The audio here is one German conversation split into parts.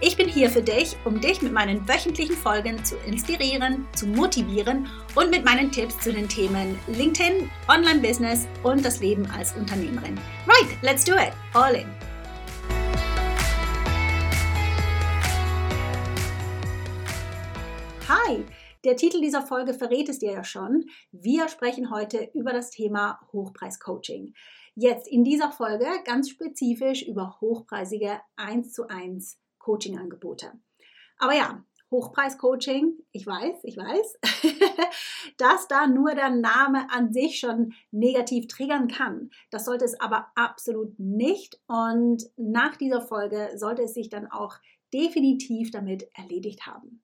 Ich bin hier für dich, um dich mit meinen wöchentlichen Folgen zu inspirieren, zu motivieren und mit meinen Tipps zu den Themen LinkedIn, Online-Business und das Leben als Unternehmerin. Right, let's do it. All in. Hi, der Titel dieser Folge verrät es dir ja schon. Wir sprechen heute über das Thema Hochpreis-Coaching. Jetzt in dieser Folge ganz spezifisch über hochpreisige 1 zu 1 Coaching-Angebote. Aber ja, Hochpreis-Coaching, ich weiß, ich weiß, dass da nur der Name an sich schon negativ triggern kann. Das sollte es aber absolut nicht. Und nach dieser Folge sollte es sich dann auch definitiv damit erledigt haben.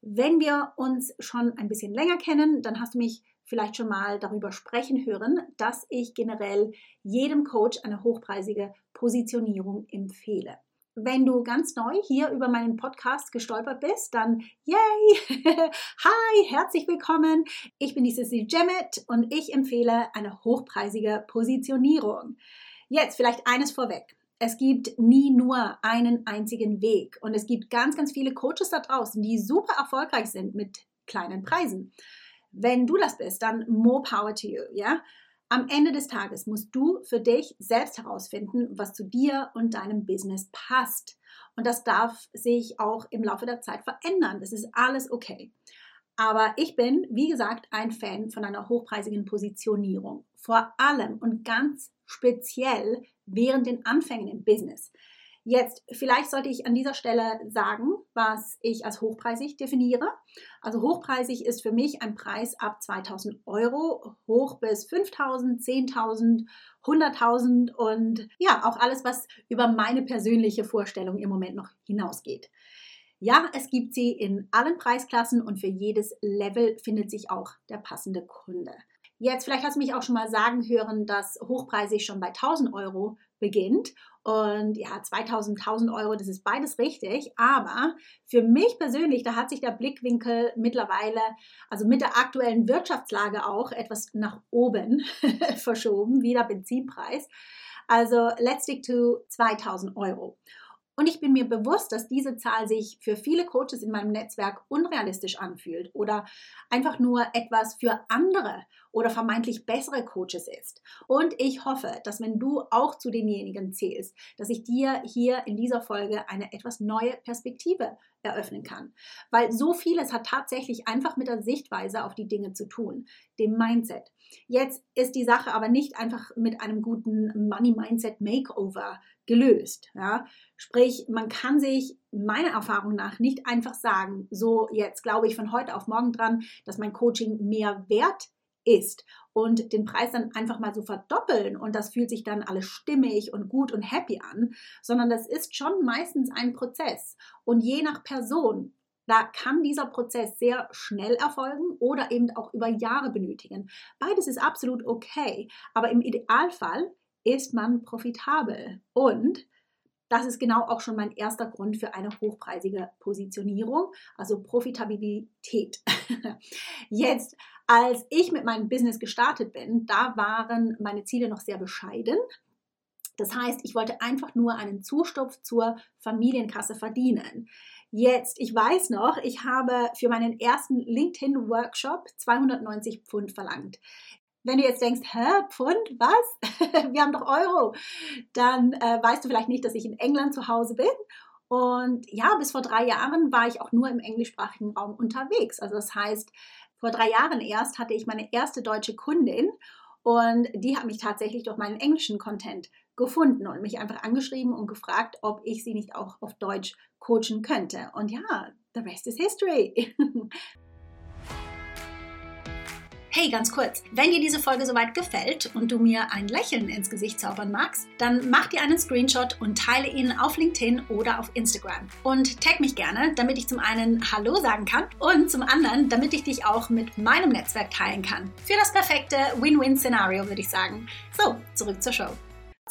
Wenn wir uns schon ein bisschen länger kennen, dann hast du mich vielleicht schon mal darüber sprechen hören, dass ich generell jedem Coach eine hochpreisige Positionierung empfehle. Wenn du ganz neu hier über meinen Podcast gestolpert bist, dann yay! Hi, herzlich willkommen. Ich bin die Cecily Jemmet und ich empfehle eine hochpreisige Positionierung. Jetzt vielleicht eines vorweg. Es gibt nie nur einen einzigen Weg und es gibt ganz, ganz viele Coaches da draußen, die super erfolgreich sind mit kleinen Preisen. Wenn du das bist, dann more power to you, ja? Am Ende des Tages musst du für dich selbst herausfinden, was zu dir und deinem Business passt. Und das darf sich auch im Laufe der Zeit verändern. Das ist alles okay. Aber ich bin, wie gesagt, ein Fan von einer hochpreisigen Positionierung. Vor allem und ganz speziell während den Anfängen im Business. Jetzt, vielleicht sollte ich an dieser Stelle sagen, was ich als hochpreisig definiere. Also hochpreisig ist für mich ein Preis ab 2000 Euro, hoch bis 5000, 10.000, 100.000 und ja, auch alles, was über meine persönliche Vorstellung im Moment noch hinausgeht. Ja, es gibt sie in allen Preisklassen und für jedes Level findet sich auch der passende Kunde. Jetzt, vielleicht hast du mich auch schon mal sagen hören, dass hochpreisig schon bei 1000 Euro beginnt. Und ja, 2000, 1000 Euro, das ist beides richtig. Aber für mich persönlich, da hat sich der Blickwinkel mittlerweile, also mit der aktuellen Wirtschaftslage auch etwas nach oben verschoben, wie der Benzinpreis. Also let's stick to 2000 Euro. Und ich bin mir bewusst, dass diese Zahl sich für viele Coaches in meinem Netzwerk unrealistisch anfühlt oder einfach nur etwas für andere oder vermeintlich bessere Coaches ist. Und ich hoffe, dass wenn du auch zu denjenigen zählst, dass ich dir hier in dieser Folge eine etwas neue Perspektive eröffnen kann. Weil so vieles hat tatsächlich einfach mit der Sichtweise auf die Dinge zu tun, dem Mindset. Jetzt ist die Sache aber nicht einfach mit einem guten Money Mindset Makeover gelöst. Ja? Sprich, man kann sich meiner Erfahrung nach nicht einfach sagen, so jetzt glaube ich von heute auf morgen dran, dass mein Coaching mehr wert ist und den Preis dann einfach mal so verdoppeln und das fühlt sich dann alles stimmig und gut und happy an, sondern das ist schon meistens ein Prozess und je nach Person da kann dieser Prozess sehr schnell erfolgen oder eben auch über Jahre benötigen. Beides ist absolut okay, aber im Idealfall ist man profitabel. Und das ist genau auch schon mein erster Grund für eine hochpreisige Positionierung, also Profitabilität. Jetzt, als ich mit meinem Business gestartet bin, da waren meine Ziele noch sehr bescheiden. Das heißt, ich wollte einfach nur einen Zustupf zur Familienkasse verdienen. Jetzt, ich weiß noch, ich habe für meinen ersten LinkedIn-Workshop 290 Pfund verlangt. Wenn du jetzt denkst, hä, Pfund, was? Wir haben doch Euro. Dann äh, weißt du vielleicht nicht, dass ich in England zu Hause bin Und ja, bis vor drei Jahren war ich auch nur im englischsprachigen Raum unterwegs. Also das heißt, vor drei Jahren erst hatte ich meine erste deutsche Kundin und die hat mich tatsächlich durch meinen englischen Content gefunden und mich einfach angeschrieben und gefragt, ob ich sie nicht auch auf Deutsch coachen könnte. Und ja, the rest is history. Hey, ganz kurz, wenn dir diese Folge soweit gefällt und du mir ein Lächeln ins Gesicht zaubern magst, dann mach dir einen Screenshot und teile ihn auf LinkedIn oder auf Instagram. Und tag mich gerne, damit ich zum einen Hallo sagen kann und zum anderen, damit ich dich auch mit meinem Netzwerk teilen kann. Für das perfekte Win-Win-Szenario würde ich sagen. So, zurück zur Show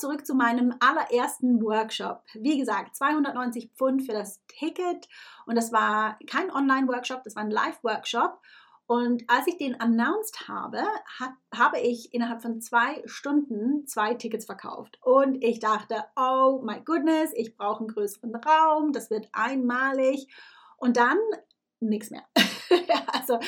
zurück zu meinem allerersten Workshop. Wie gesagt, 290 Pfund für das Ticket und das war kein Online-Workshop, das war ein Live-Workshop. Und als ich den announced habe, hat, habe ich innerhalb von zwei Stunden zwei Tickets verkauft. Und ich dachte, oh my goodness, ich brauche einen größeren Raum, das wird einmalig. Und dann nichts mehr. also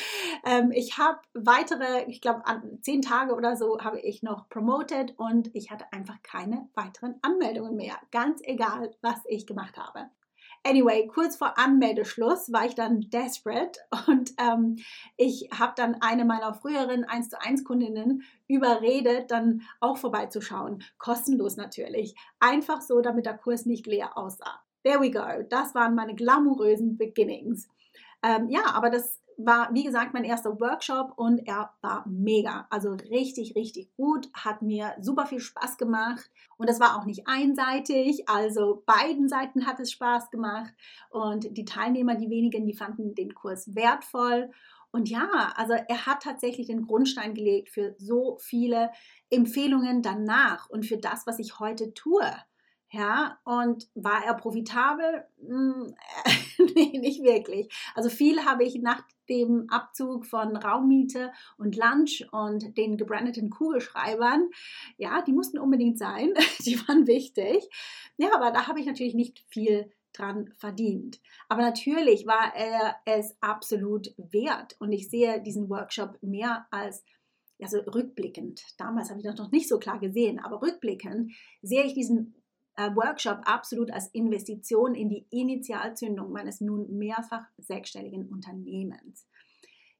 ähm, ich habe weitere, ich glaube, zehn Tage oder so habe ich noch promoted und ich hatte einfach keine weiteren Anmeldungen mehr. Ganz egal, was ich gemacht habe. Anyway, kurz vor Anmeldeschluss war ich dann desperate und ähm, ich habe dann eine meiner früheren 1 zu 1 Kundinnen überredet, dann auch vorbeizuschauen. Kostenlos natürlich. Einfach so, damit der Kurs nicht leer aussah. There we go. Das waren meine glamourösen Beginnings. Ähm, ja, aber das war, wie gesagt, mein erster Workshop und er war mega. Also richtig, richtig gut. Hat mir super viel Spaß gemacht. Und es war auch nicht einseitig. Also beiden Seiten hat es Spaß gemacht. Und die Teilnehmer, die wenigen, die fanden den Kurs wertvoll. Und ja, also er hat tatsächlich den Grundstein gelegt für so viele Empfehlungen danach und für das, was ich heute tue. Ja, und war er profitabel? Hm, nee, nicht wirklich. Also viel habe ich nach dem Abzug von Raummiete und Lunch und den gebrandeten Kugelschreibern, ja, die mussten unbedingt sein, die waren wichtig. Ja, aber da habe ich natürlich nicht viel dran verdient. Aber natürlich war er es absolut wert und ich sehe diesen Workshop mehr als also rückblickend, damals habe ich das noch nicht so klar gesehen, aber rückblickend sehe ich diesen Workshop absolut als Investition in die Initialzündung meines nun mehrfach sechsstelligen Unternehmens.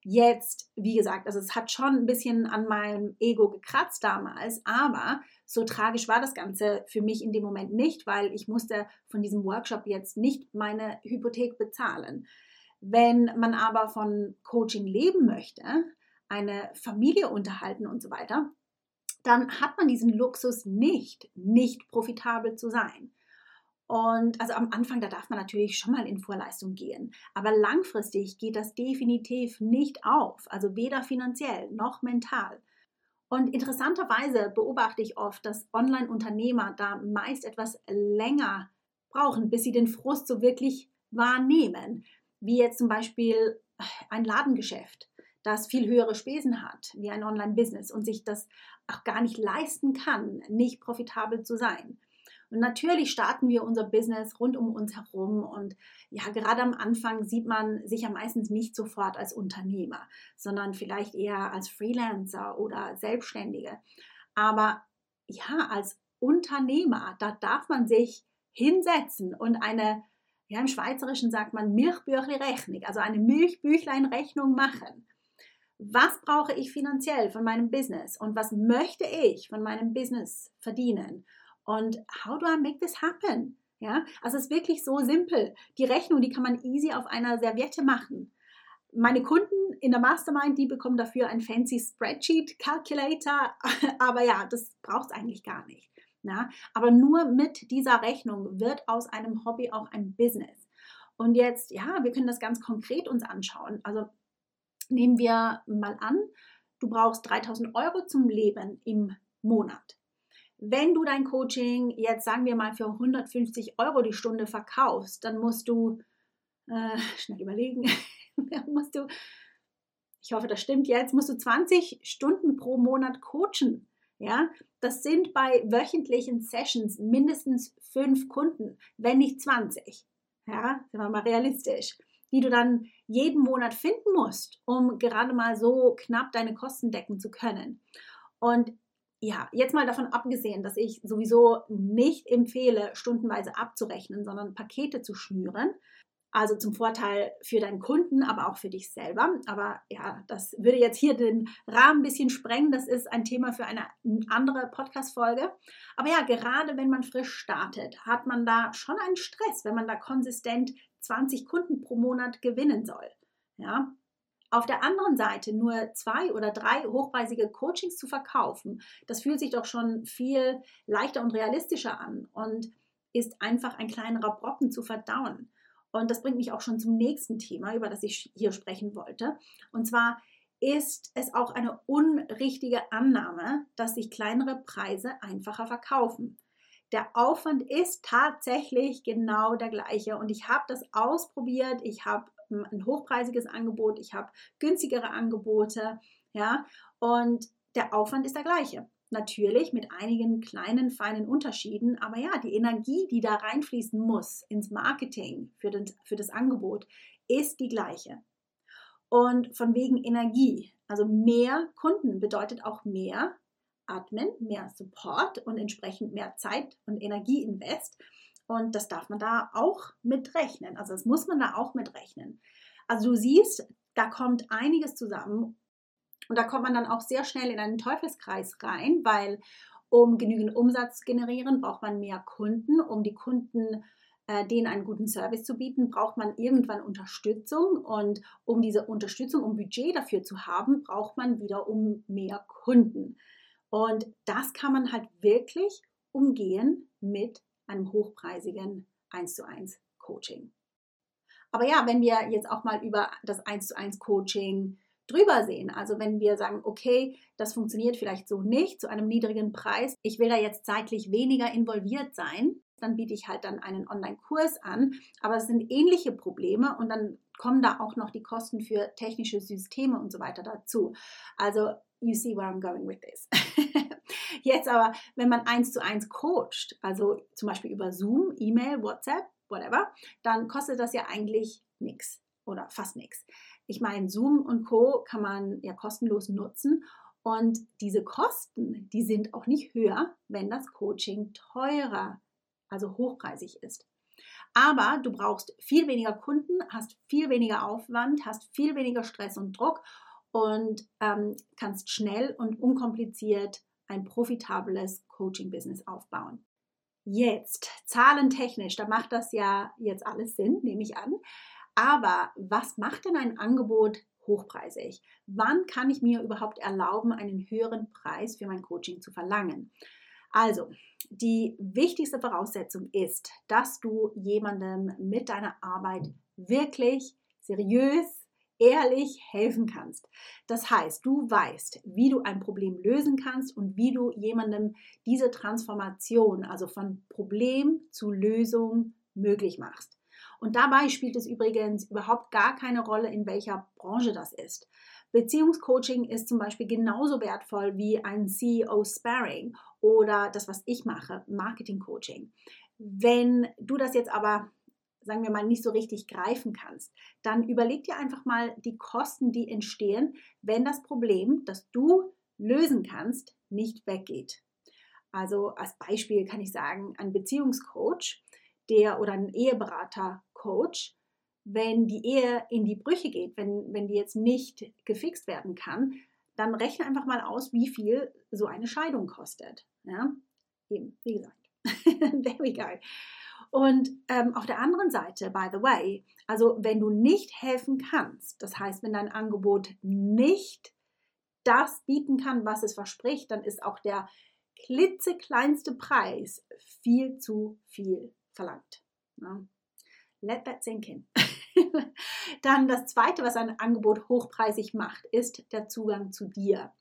Jetzt, wie gesagt, also es hat schon ein bisschen an meinem Ego gekratzt damals, aber so tragisch war das Ganze für mich in dem Moment nicht, weil ich musste von diesem Workshop jetzt nicht meine Hypothek bezahlen. Wenn man aber von Coaching leben möchte, eine Familie unterhalten und so weiter, dann hat man diesen Luxus nicht, nicht profitabel zu sein. Und also am Anfang, da darf man natürlich schon mal in Vorleistung gehen. Aber langfristig geht das definitiv nicht auf. Also weder finanziell noch mental. Und interessanterweise beobachte ich oft, dass Online-Unternehmer da meist etwas länger brauchen, bis sie den Frust so wirklich wahrnehmen. Wie jetzt zum Beispiel ein Ladengeschäft, das viel höhere Spesen hat, wie ein Online-Business und sich das auch gar nicht leisten kann, nicht profitabel zu sein. Und natürlich starten wir unser Business rund um uns herum und ja, gerade am Anfang sieht man sich ja meistens nicht sofort als Unternehmer, sondern vielleicht eher als Freelancer oder Selbstständige. Aber ja, als Unternehmer, da darf man sich hinsetzen und eine, ja, im Schweizerischen sagt man Milchbüchli-Rechnung, also eine Milchbüchlein-Rechnung machen was brauche ich finanziell von meinem Business und was möchte ich von meinem Business verdienen und how do I make this happen? Ja, also es ist wirklich so simpel. Die Rechnung, die kann man easy auf einer Serviette machen. Meine Kunden in der Mastermind, die bekommen dafür ein fancy Spreadsheet Calculator, aber ja, das braucht es eigentlich gar nicht. Ja? Aber nur mit dieser Rechnung wird aus einem Hobby auch ein Business. Und jetzt, ja, wir können das ganz konkret uns anschauen. Also Nehmen wir mal an, du brauchst 3000 Euro zum Leben im Monat. Wenn du dein Coaching jetzt, sagen wir mal, für 150 Euro die Stunde verkaufst, dann musst du, äh, schnell überlegen, musst du, ich hoffe, das stimmt jetzt, musst du 20 Stunden pro Monat coachen. Ja, das sind bei wöchentlichen Sessions mindestens fünf Kunden, wenn nicht 20. Ja, sind wir mal realistisch die du dann jeden Monat finden musst, um gerade mal so knapp deine Kosten decken zu können. Und ja, jetzt mal davon abgesehen, dass ich sowieso nicht empfehle, stundenweise abzurechnen, sondern Pakete zu schnüren. Also zum Vorteil für deinen Kunden, aber auch für dich selber. Aber ja, das würde jetzt hier den Rahmen ein bisschen sprengen. Das ist ein Thema für eine andere Podcast-Folge. Aber ja, gerade wenn man frisch startet, hat man da schon einen Stress, wenn man da konsistent 20 Kunden pro Monat gewinnen soll. Ja, auf der anderen Seite nur zwei oder drei hochpreisige Coachings zu verkaufen, das fühlt sich doch schon viel leichter und realistischer an und ist einfach ein kleinerer Brocken zu verdauen. Und das bringt mich auch schon zum nächsten Thema, über das ich hier sprechen wollte. Und zwar ist es auch eine unrichtige Annahme, dass sich kleinere Preise einfacher verkaufen. Der Aufwand ist tatsächlich genau der gleiche und ich habe das ausprobiert. Ich habe ein hochpreisiges Angebot, ich habe günstigere Angebote, ja, und der Aufwand ist der gleiche. Natürlich mit einigen kleinen, feinen Unterschieden, aber ja, die Energie, die da reinfließen muss ins Marketing für, den, für das Angebot, ist die gleiche. Und von wegen Energie, also mehr Kunden bedeutet auch mehr Admin, mehr Support und entsprechend mehr Zeit und Energieinvest. Und das darf man da auch mitrechnen. Also das muss man da auch mitrechnen. Also du siehst, da kommt einiges zusammen und da kommt man dann auch sehr schnell in einen Teufelskreis rein, weil um genügend Umsatz zu generieren, braucht man mehr Kunden. Um die Kunden äh, denen einen guten Service zu bieten, braucht man irgendwann Unterstützung. Und um diese Unterstützung, um Budget dafür zu haben, braucht man wiederum mehr Kunden. Und das kann man halt wirklich umgehen mit einem hochpreisigen 1 zu 1 Coaching. Aber ja, wenn wir jetzt auch mal über das 1 zu 1 Coaching drüber sehen. Also wenn wir sagen, okay, das funktioniert vielleicht so nicht zu einem niedrigen Preis, ich will da jetzt zeitlich weniger involviert sein, dann biete ich halt dann einen Online-Kurs an. Aber es sind ähnliche Probleme und dann kommen da auch noch die Kosten für technische Systeme und so weiter dazu. Also, you see where I'm going with this. Jetzt aber, wenn man eins zu eins coacht, also zum Beispiel über Zoom, E-Mail, WhatsApp, whatever, dann kostet das ja eigentlich nichts oder fast nichts. Ich meine, Zoom und Co. kann man ja kostenlos nutzen und diese Kosten, die sind auch nicht höher, wenn das Coaching teurer, also hochpreisig ist. Aber du brauchst viel weniger Kunden, hast viel weniger Aufwand, hast viel weniger Stress und Druck und ähm, kannst schnell und unkompliziert ein profitables Coaching-Business aufbauen. Jetzt, zahlentechnisch, da macht das ja jetzt alles Sinn, nehme ich an. Aber was macht denn ein Angebot hochpreisig? Wann kann ich mir überhaupt erlauben, einen höheren Preis für mein Coaching zu verlangen? Also, die wichtigste Voraussetzung ist, dass du jemandem mit deiner Arbeit wirklich seriös ehrlich helfen kannst. Das heißt, du weißt, wie du ein Problem lösen kannst und wie du jemandem diese Transformation, also von Problem zu Lösung, möglich machst. Und dabei spielt es übrigens überhaupt gar keine Rolle, in welcher Branche das ist. Beziehungscoaching ist zum Beispiel genauso wertvoll wie ein CEO-Sparring oder das, was ich mache, Marketing-Coaching. Wenn du das jetzt aber sagen wir mal, nicht so richtig greifen kannst, dann überleg dir einfach mal die Kosten, die entstehen, wenn das Problem, das du lösen kannst, nicht weggeht. Also als Beispiel kann ich sagen, ein Beziehungscoach, der oder ein Eheberater-Coach, wenn die Ehe in die Brüche geht, wenn, wenn die jetzt nicht gefixt werden kann, dann rechne einfach mal aus, wie viel so eine Scheidung kostet. Ja? Eben, wie gesagt. There we go. Und ähm, auf der anderen Seite, by the way, also wenn du nicht helfen kannst, das heißt, wenn dein Angebot nicht das bieten kann, was es verspricht, dann ist auch der klitzekleinste Preis viel zu viel verlangt. Ja. Let that sink in. dann das Zweite, was ein Angebot hochpreisig macht, ist der Zugang zu dir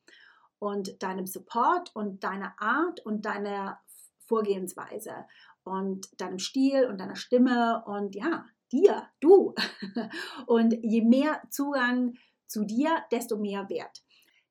und deinem Support und deiner Art und deiner Vorgehensweise und deinem Stil und deiner Stimme und ja, dir, du. Und je mehr Zugang zu dir, desto mehr Wert.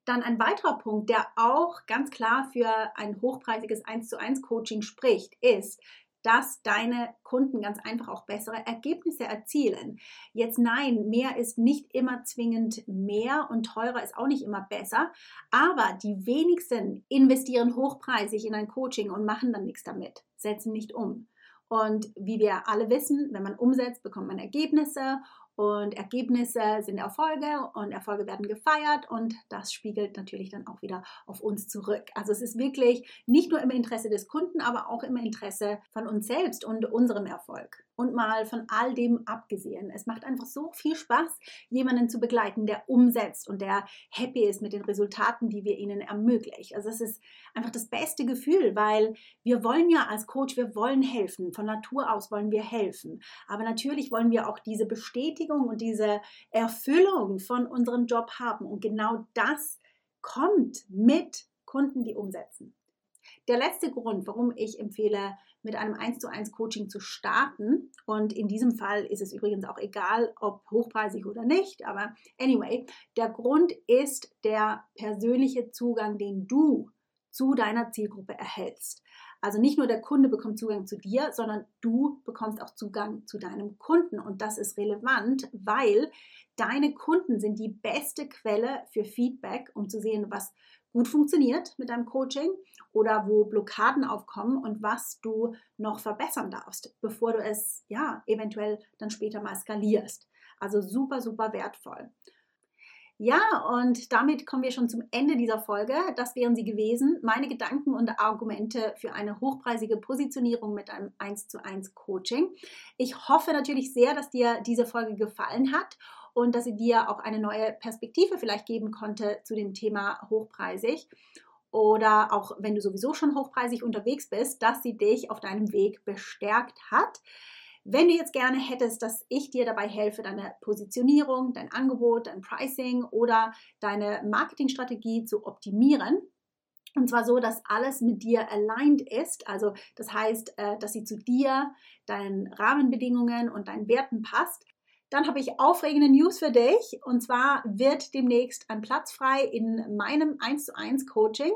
Dann ein weiterer Punkt, der auch ganz klar für ein hochpreisiges 1 zu 1 Coaching spricht, ist, dass deine Kunden ganz einfach auch bessere Ergebnisse erzielen. Jetzt nein, mehr ist nicht immer zwingend mehr und teurer ist auch nicht immer besser, aber die wenigsten investieren hochpreisig in ein Coaching und machen dann nichts damit, setzen nicht um. Und wie wir alle wissen, wenn man umsetzt, bekommt man Ergebnisse und Ergebnisse sind Erfolge und Erfolge werden gefeiert und das spiegelt natürlich dann auch wieder auf uns zurück. Also es ist wirklich nicht nur im Interesse des Kunden, aber auch im Interesse von uns selbst und unserem Erfolg und mal von all dem abgesehen. Es macht einfach so viel Spaß, jemanden zu begleiten, der umsetzt und der happy ist mit den Resultaten, die wir ihnen ermöglichen. Also es ist einfach das beste Gefühl, weil wir wollen ja als Coach, wir wollen helfen. Von Natur aus wollen wir helfen. Aber natürlich wollen wir auch diese Bestätigung und diese Erfüllung von unserem Job haben. Und genau das kommt mit Kunden, die umsetzen. Der letzte Grund, warum ich empfehle, mit einem 1 zu 1 Coaching zu starten, und in diesem Fall ist es übrigens auch egal, ob hochpreisig oder nicht, aber anyway, der Grund ist der persönliche Zugang, den du zu deiner Zielgruppe erhältst. Also nicht nur der Kunde bekommt Zugang zu dir, sondern du bekommst auch Zugang zu deinem Kunden. Und das ist relevant, weil deine Kunden sind die beste Quelle für Feedback, um zu sehen, was gut funktioniert mit deinem Coaching oder wo Blockaden aufkommen und was du noch verbessern darfst, bevor du es ja eventuell dann später mal skalierst. Also super, super wertvoll. Ja, und damit kommen wir schon zum Ende dieser Folge. Das wären sie gewesen. Meine Gedanken und Argumente für eine hochpreisige Positionierung mit einem 1 zu 1 Coaching. Ich hoffe natürlich sehr, dass dir diese Folge gefallen hat und dass sie dir auch eine neue Perspektive vielleicht geben konnte zu dem Thema hochpreisig. Oder auch wenn du sowieso schon hochpreisig unterwegs bist, dass sie dich auf deinem Weg bestärkt hat. Wenn du jetzt gerne hättest, dass ich dir dabei helfe, deine Positionierung, dein Angebot, dein Pricing oder deine Marketingstrategie zu optimieren, und zwar so, dass alles mit dir aligned ist. Also das heißt, äh, dass sie zu dir, deinen Rahmenbedingungen und deinen Werten passt, dann habe ich aufregende News für dich. Und zwar wird demnächst ein Platz frei in meinem 1 zu 1 Coaching.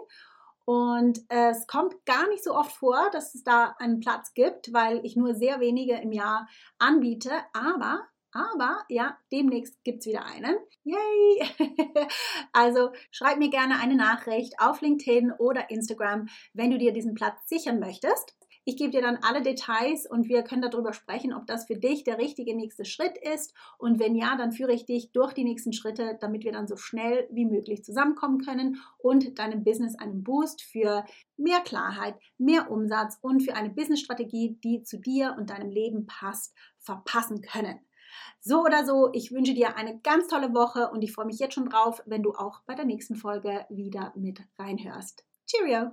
Und es kommt gar nicht so oft vor, dass es da einen Platz gibt, weil ich nur sehr wenige im Jahr anbiete. Aber, aber, ja, demnächst gibt es wieder einen. Yay! also schreib mir gerne eine Nachricht auf LinkedIn oder Instagram, wenn du dir diesen Platz sichern möchtest. Ich gebe dir dann alle Details und wir können darüber sprechen, ob das für dich der richtige nächste Schritt ist. Und wenn ja, dann führe ich dich durch die nächsten Schritte, damit wir dann so schnell wie möglich zusammenkommen können und deinem Business einen Boost für mehr Klarheit, mehr Umsatz und für eine Businessstrategie, die zu dir und deinem Leben passt, verpassen können. So oder so, ich wünsche dir eine ganz tolle Woche und ich freue mich jetzt schon drauf, wenn du auch bei der nächsten Folge wieder mit reinhörst. Cheerio!